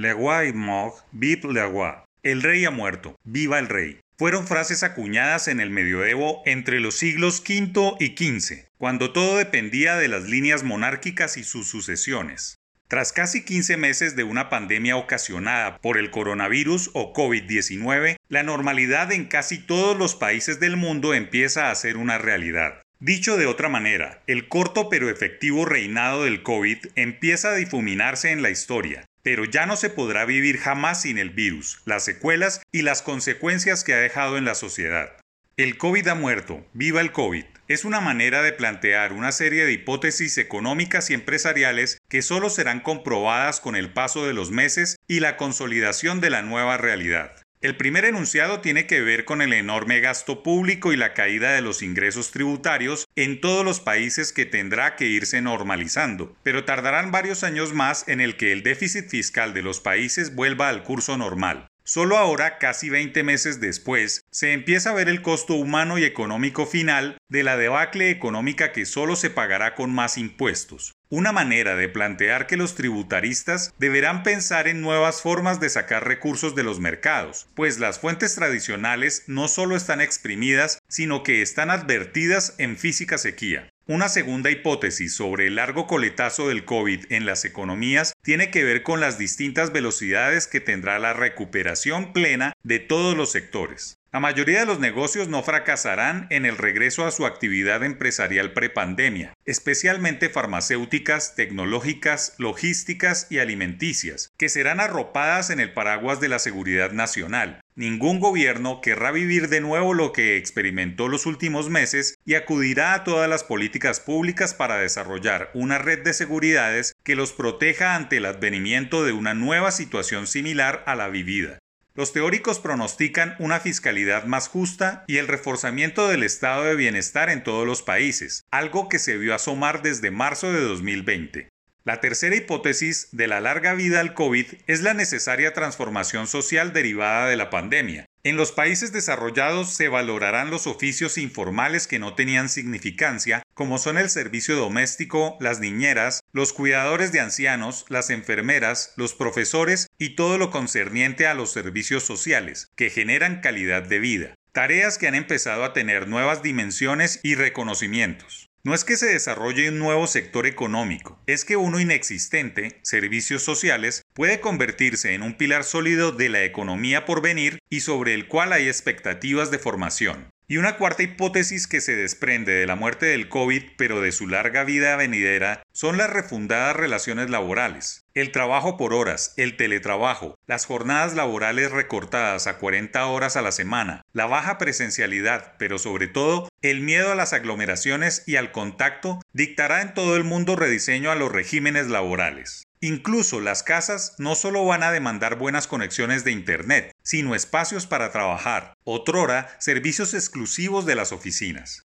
Le roi mort, vive le roi. El rey ha muerto, viva el rey. Fueron frases acuñadas en el medioevo entre los siglos V y XV, cuando todo dependía de las líneas monárquicas y sus sucesiones. Tras casi 15 meses de una pandemia ocasionada por el coronavirus o COVID-19, la normalidad en casi todos los países del mundo empieza a ser una realidad. Dicho de otra manera, el corto pero efectivo reinado del COVID empieza a difuminarse en la historia, pero ya no se podrá vivir jamás sin el virus, las secuelas y las consecuencias que ha dejado en la sociedad. El COVID ha muerto, viva el COVID, es una manera de plantear una serie de hipótesis económicas y empresariales que solo serán comprobadas con el paso de los meses y la consolidación de la nueva realidad. El primer enunciado tiene que ver con el enorme gasto público y la caída de los ingresos tributarios en todos los países que tendrá que irse normalizando, pero tardarán varios años más en el que el déficit fiscal de los países vuelva al curso normal. Solo ahora, casi 20 meses después, se empieza a ver el costo humano y económico final de la debacle económica que solo se pagará con más impuestos una manera de plantear que los tributaristas deberán pensar en nuevas formas de sacar recursos de los mercados, pues las fuentes tradicionales no solo están exprimidas, sino que están advertidas en física sequía. Una segunda hipótesis sobre el largo coletazo del COVID en las economías tiene que ver con las distintas velocidades que tendrá la recuperación plena de todos los sectores. La mayoría de los negocios no fracasarán en el regreso a su actividad empresarial prepandemia, especialmente farmacéuticas, tecnológicas, logísticas y alimenticias, que serán arropadas en el paraguas de la seguridad nacional. Ningún gobierno querrá vivir de nuevo lo que experimentó los últimos meses y acudirá a todas las políticas públicas para desarrollar una red de seguridades que los proteja ante el advenimiento de una nueva situación similar a la vivida. Los teóricos pronostican una fiscalidad más justa y el reforzamiento del estado de bienestar en todos los países, algo que se vio asomar desde marzo de 2020. La tercera hipótesis de la larga vida al COVID es la necesaria transformación social derivada de la pandemia, en los países desarrollados se valorarán los oficios informales que no tenían significancia, como son el servicio doméstico, las niñeras, los cuidadores de ancianos, las enfermeras, los profesores y todo lo concerniente a los servicios sociales, que generan calidad de vida. Tareas que han empezado a tener nuevas dimensiones y reconocimientos. No es que se desarrolle un nuevo sector económico, es que uno inexistente, servicios sociales, puede convertirse en un pilar sólido de la economía por venir y sobre el cual hay expectativas de formación. Y una cuarta hipótesis que se desprende de la muerte del COVID, pero de su larga vida venidera, son las refundadas relaciones laborales. El trabajo por horas, el teletrabajo, las jornadas laborales recortadas a 40 horas a la semana, la baja presencialidad, pero sobre todo el miedo a las aglomeraciones y al contacto dictará en todo el mundo rediseño a los regímenes laborales. Incluso las casas no solo van a demandar buenas conexiones de Internet, sino espacios para trabajar, otrora servicios exclusivos de las oficinas.